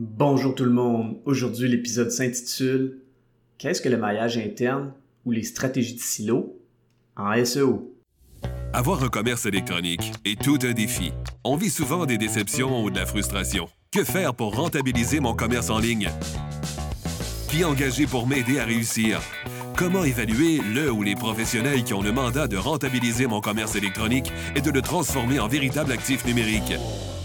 Bonjour tout le monde. Aujourd'hui, l'épisode s'intitule Qu'est-ce que le maillage interne ou les stratégies de silo en SEO? Avoir un commerce électronique est tout un défi. On vit souvent des déceptions ou de la frustration. Que faire pour rentabiliser mon commerce en ligne? Qui engager pour m'aider à réussir? Comment évaluer le ou les professionnels qui ont le mandat de rentabiliser mon commerce électronique et de le transformer en véritable actif numérique?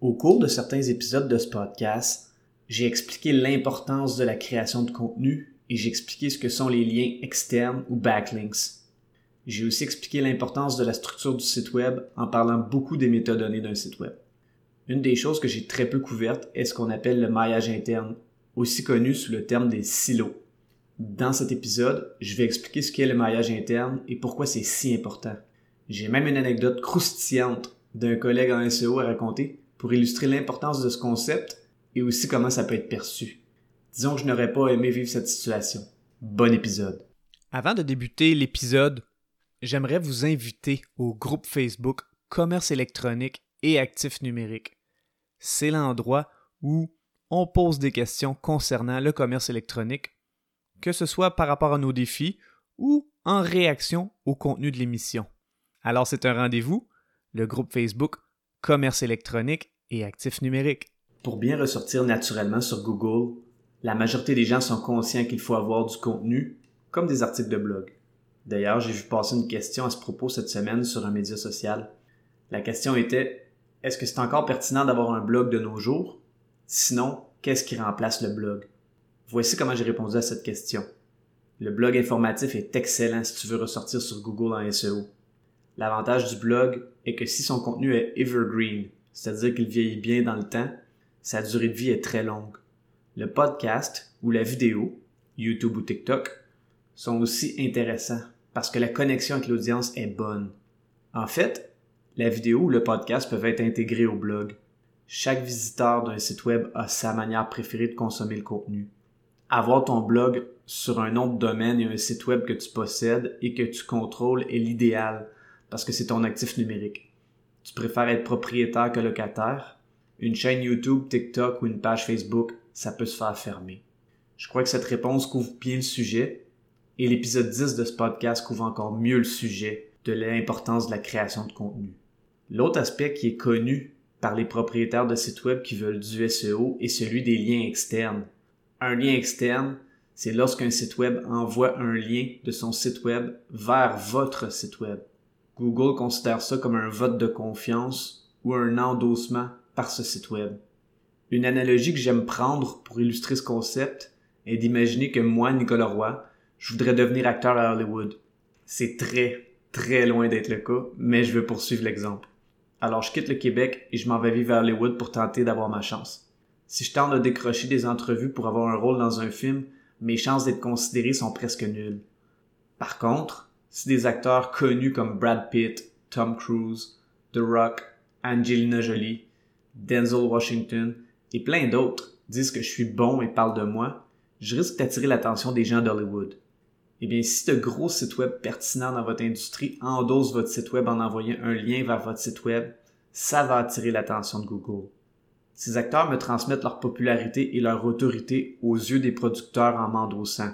Au cours de certains épisodes de ce podcast, j'ai expliqué l'importance de la création de contenu et j'ai expliqué ce que sont les liens externes ou backlinks. J'ai aussi expliqué l'importance de la structure du site web en parlant beaucoup des métadonnées d'un site web. Une des choses que j'ai très peu couvertes est ce qu'on appelle le maillage interne aussi connu sous le terme des silos. Dans cet épisode, je vais expliquer ce qu'est le maillage interne et pourquoi c'est si important. J'ai même une anecdote croustillante d'un collègue en SEO à raconter pour illustrer l'importance de ce concept et aussi comment ça peut être perçu. Disons que je n'aurais pas aimé vivre cette situation. Bon épisode. Avant de débuter l'épisode, j'aimerais vous inviter au groupe Facebook Commerce électronique et actifs numériques. C'est l'endroit où on pose des questions concernant le commerce électronique, que ce soit par rapport à nos défis ou en réaction au contenu de l'émission. Alors c'est un rendez-vous, le groupe Facebook Commerce électronique et actifs numériques. Pour bien ressortir naturellement sur Google, la majorité des gens sont conscients qu'il faut avoir du contenu, comme des articles de blog. D'ailleurs, j'ai vu passer une question à ce propos cette semaine sur un média social. La question était Est-ce que c'est encore pertinent d'avoir un blog de nos jours? Sinon, qu'est-ce qui remplace le blog? Voici comment j'ai répondu à cette question. Le blog informatif est excellent si tu veux ressortir sur Google en SEO. L'avantage du blog est que si son contenu est evergreen, c'est-à-dire qu'il vieillit bien dans le temps, sa durée de vie est très longue. Le podcast ou la vidéo, YouTube ou TikTok, sont aussi intéressants parce que la connexion avec l'audience est bonne. En fait, la vidéo ou le podcast peuvent être intégrés au blog. Chaque visiteur d'un site web a sa manière préférée de consommer le contenu. Avoir ton blog sur un nom de domaine et un site web que tu possèdes et que tu contrôles est l'idéal parce que c'est ton actif numérique. Tu préfères être propriétaire que locataire? Une chaîne YouTube, TikTok ou une page Facebook, ça peut se faire fermer. Je crois que cette réponse couvre bien le sujet et l'épisode 10 de ce podcast couvre encore mieux le sujet de l'importance de la création de contenu. L'autre aspect qui est connu par les propriétaires de sites web qui veulent du SEO est celui des liens externes. Un lien externe, c'est lorsqu'un site web envoie un lien de son site web vers votre site web. Google considère ça comme un vote de confiance ou un endossement par ce site web. Une analogie que j'aime prendre pour illustrer ce concept est d'imaginer que moi, Nicolas Roy, je voudrais devenir acteur à Hollywood. C'est très, très loin d'être le cas, mais je veux poursuivre l'exemple. Alors je quitte le Québec et je m'en vais vivre à Hollywood pour tenter d'avoir ma chance. Si je tente de décrocher des entrevues pour avoir un rôle dans un film, mes chances d'être considéré sont presque nulles. Par contre, si des acteurs connus comme Brad Pitt, Tom Cruise, The Rock, Angelina Jolie, Denzel Washington et plein d'autres disent que je suis bon et parlent de moi, je risque d'attirer l'attention des gens d'Hollywood. Eh bien, si de gros sites web pertinents dans votre industrie endossent votre site web en envoyant un lien vers votre site web, ça va attirer l'attention de Google. Ces acteurs me transmettent leur popularité et leur autorité aux yeux des producteurs en m'endossant.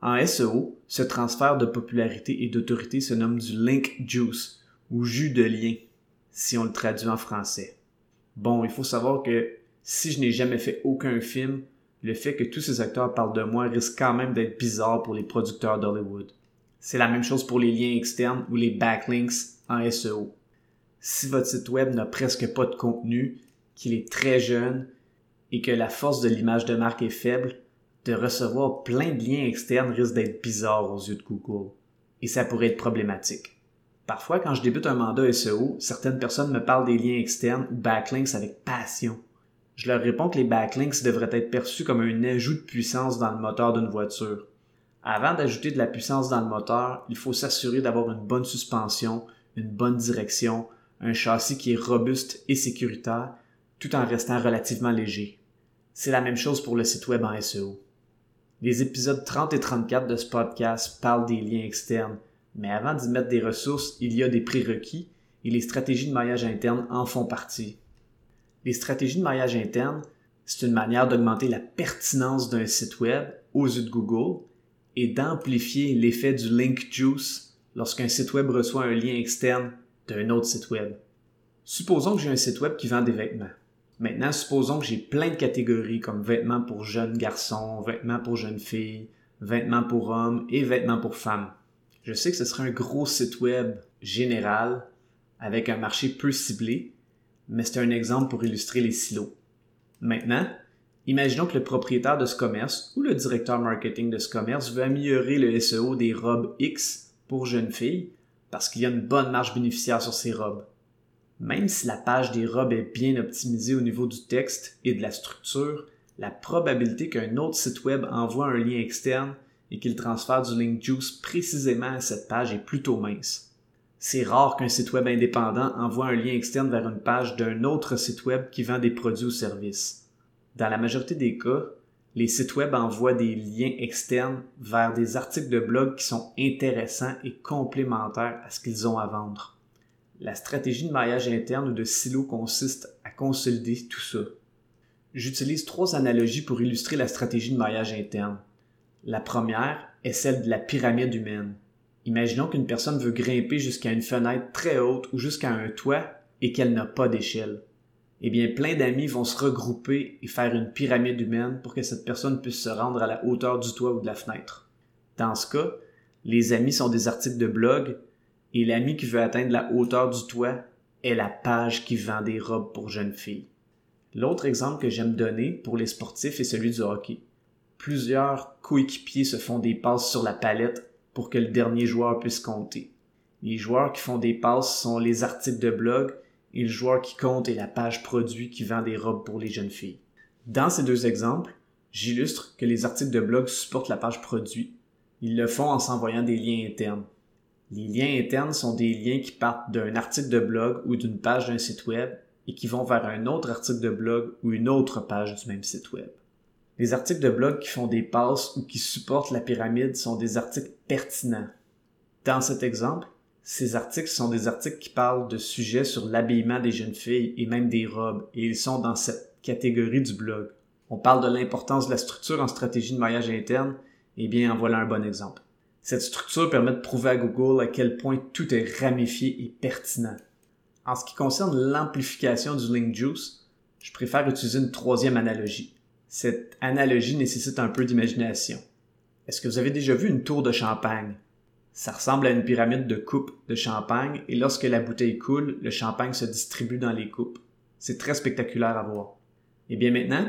En SEO, ce transfert de popularité et d'autorité se nomme du link juice ou jus de lien, si on le traduit en français. Bon, il faut savoir que si je n'ai jamais fait aucun film, le fait que tous ces acteurs parlent de moi risque quand même d'être bizarre pour les producteurs d'Hollywood. C'est la même chose pour les liens externes ou les backlinks en SEO. Si votre site web n'a presque pas de contenu, qu'il est très jeune et que la force de l'image de marque est faible, de recevoir plein de liens externes risque d'être bizarre aux yeux de Google. Et ça pourrait être problématique. Parfois, quand je débute un mandat SEO, certaines personnes me parlent des liens externes ou backlinks avec passion Je leur réponds que les backlinks devraient être perçus comme un ajout de puissance dans le moteur d'une voiture. Avant d'ajouter de la puissance dans le moteur, il faut s'assurer d'avoir une bonne suspension, une bonne direction, un châssis qui est robuste et sécuritaire, tout en restant relativement léger. C'est la même chose pour le site web en SEO. Les épisodes 30 et 34 de ce podcast parlent des liens externes, mais avant d'y mettre des ressources, il y a des prérequis et les stratégies de maillage interne en font partie. Les stratégies de maillage interne, c'est une manière d'augmenter la pertinence d'un site web aux yeux de Google et d'amplifier l'effet du link juice lorsqu'un site web reçoit un lien externe d'un autre site web. Supposons que j'ai un site web qui vend des vêtements. Maintenant, supposons que j'ai plein de catégories comme vêtements pour jeunes garçons, vêtements pour jeunes filles, vêtements pour hommes et vêtements pour femmes. Je sais que ce serait un gros site web général avec un marché peu ciblé, mais c'est un exemple pour illustrer les silos. Maintenant, imaginons que le propriétaire de ce commerce ou le directeur marketing de ce commerce veut améliorer le SEO des robes X pour jeunes filles parce qu'il y a une bonne marge bénéficiaire sur ces robes. Même si la page des robes est bien optimisée au niveau du texte et de la structure, la probabilité qu'un autre site web envoie un lien externe et qu'il transfère du link juice précisément à cette page est plutôt mince. C'est rare qu'un site web indépendant envoie un lien externe vers une page d'un autre site web qui vend des produits ou services. Dans la majorité des cas, les sites web envoient des liens externes vers des articles de blog qui sont intéressants et complémentaires à ce qu'ils ont à vendre. La stratégie de maillage interne ou de silo consiste à consolider tout ça. J'utilise trois analogies pour illustrer la stratégie de maillage interne. La première est celle de la pyramide humaine. Imaginons qu'une personne veut grimper jusqu'à une fenêtre très haute ou jusqu'à un toit et qu'elle n'a pas d'échelle eh bien, plein d'amis vont se regrouper et faire une pyramide humaine pour que cette personne puisse se rendre à la hauteur du toit ou de la fenêtre. Dans ce cas, les amis sont des articles de blog et l'ami qui veut atteindre la hauteur du toit est la page qui vend des robes pour jeunes filles. L'autre exemple que j'aime donner pour les sportifs est celui du hockey. Plusieurs coéquipiers se font des passes sur la palette pour que le dernier joueur puisse compter. Les joueurs qui font des passes sont les articles de blog et le joueur qui compte est la page produit qui vend des robes pour les jeunes filles. Dans ces deux exemples, j'illustre que les articles de blog supportent la page produit. Ils le font en s'envoyant des liens internes. Les liens internes sont des liens qui partent d'un article de blog ou d'une page d'un site web et qui vont vers un autre article de blog ou une autre page du même site web. Les articles de blog qui font des passes ou qui supportent la pyramide sont des articles pertinents. Dans cet exemple, ces articles sont des articles qui parlent de sujets sur l'habillement des jeunes filles et même des robes, et ils sont dans cette catégorie du blog. On parle de l'importance de la structure en stratégie de maillage interne, et eh bien en voilà un bon exemple. Cette structure permet de prouver à Google à quel point tout est ramifié et pertinent. En ce qui concerne l'amplification du link juice, je préfère utiliser une troisième analogie. Cette analogie nécessite un peu d'imagination. Est-ce que vous avez déjà vu une tour de champagne? Ça ressemble à une pyramide de coupes de champagne et lorsque la bouteille coule, le champagne se distribue dans les coupes. C'est très spectaculaire à voir. Et bien maintenant,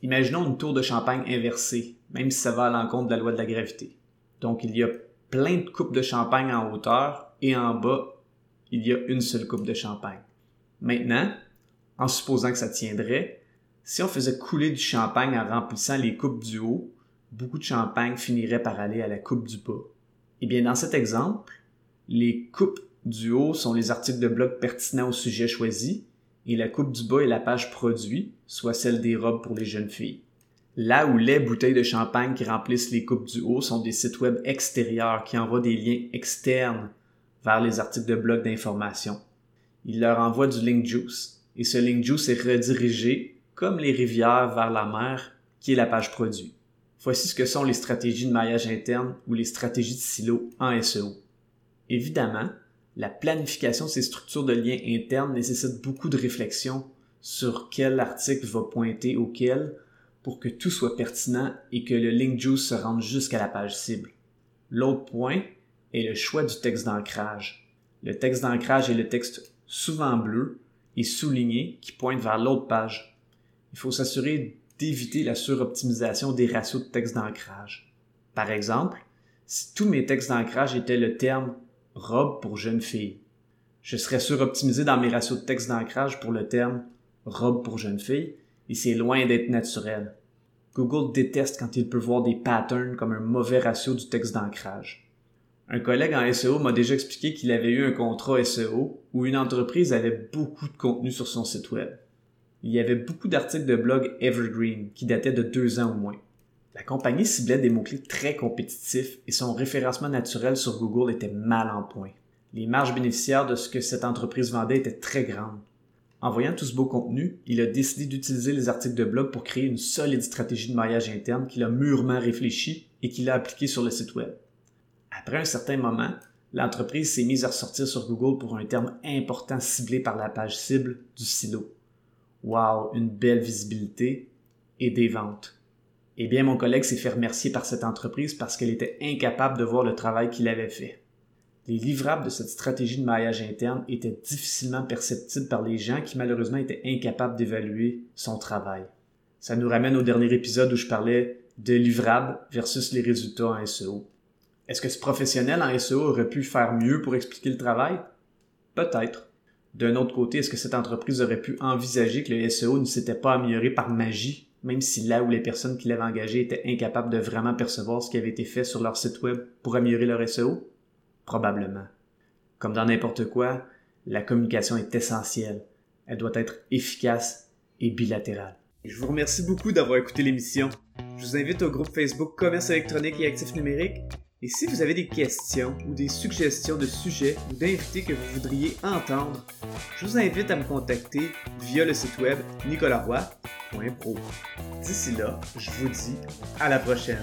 imaginons une tour de champagne inversée, même si ça va à l'encontre de la loi de la gravité. Donc il y a plein de coupes de champagne en hauteur et en bas, il y a une seule coupe de champagne. Maintenant, en supposant que ça tiendrait, si on faisait couler du champagne en remplissant les coupes du haut, beaucoup de champagne finirait par aller à la coupe du bas. Eh bien, dans cet exemple, les coupes du haut sont les articles de blog pertinents au sujet choisi et la coupe du bas est la page produit, soit celle des robes pour les jeunes filles. Là où les bouteilles de champagne qui remplissent les coupes du haut sont des sites web extérieurs qui envoient des liens externes vers les articles de blog d'information. Ils leur envoient du link juice et ce link juice est redirigé comme les rivières vers la mer qui est la page produit. Voici ce que sont les stratégies de maillage interne ou les stratégies de silo en SEO. Évidemment, la planification de ces structures de liens internes nécessite beaucoup de réflexion sur quel article va pointer auquel pour que tout soit pertinent et que le link juice se rende jusqu'à la page cible. L'autre point est le choix du texte d'ancrage. Le texte d'ancrage est le texte souvent bleu et souligné qui pointe vers l'autre page. Il faut s'assurer d'éviter la suroptimisation des ratios de texte d'ancrage. Par exemple, si tous mes textes d'ancrage étaient le terme robe pour jeune fille, je serais suroptimisé dans mes ratios de texte d'ancrage pour le terme robe pour jeune fille et c'est loin d'être naturel. Google déteste quand il peut voir des patterns comme un mauvais ratio du texte d'ancrage. Un collègue en SEO m'a déjà expliqué qu'il avait eu un contrat SEO où une entreprise avait beaucoup de contenu sur son site web. Il y avait beaucoup d'articles de blog evergreen qui dataient de deux ans au moins. La compagnie ciblait des mots-clés très compétitifs et son référencement naturel sur Google était mal en point. Les marges bénéficiaires de ce que cette entreprise vendait étaient très grandes. En voyant tout ce beau contenu, il a décidé d'utiliser les articles de blog pour créer une solide stratégie de maillage interne qu'il a mûrement réfléchi et qu'il a appliquée sur le site web. Après un certain moment, l'entreprise s'est mise à ressortir sur Google pour un terme important ciblé par la page cible du silo. Wow, une belle visibilité et des ventes. Eh bien, mon collègue s'est fait remercier par cette entreprise parce qu'elle était incapable de voir le travail qu'il avait fait. Les livrables de cette stratégie de maillage interne étaient difficilement perceptibles par les gens qui malheureusement étaient incapables d'évaluer son travail. Ça nous ramène au dernier épisode où je parlais de livrables versus les résultats en SEO. Est-ce que ce professionnel en SEO aurait pu faire mieux pour expliquer le travail? Peut-être. D'un autre côté, est-ce que cette entreprise aurait pu envisager que le SEO ne s'était pas amélioré par magie même si là où les personnes qui l'avaient engagé étaient incapables de vraiment percevoir ce qui avait été fait sur leur site web pour améliorer leur SEO? Probablement. Comme dans n'importe quoi, la communication est essentielle. Elle doit être efficace et bilatérale. Je vous remercie beaucoup d'avoir écouté l'émission. Je vous invite au groupe Facebook Commerce électronique et actifs numériques. Et si vous avez des questions ou des suggestions de sujets ou d'invités que vous voudriez entendre, je vous invite à me contacter via le site web nicolaroy.pro. D'ici là, je vous dis à la prochaine.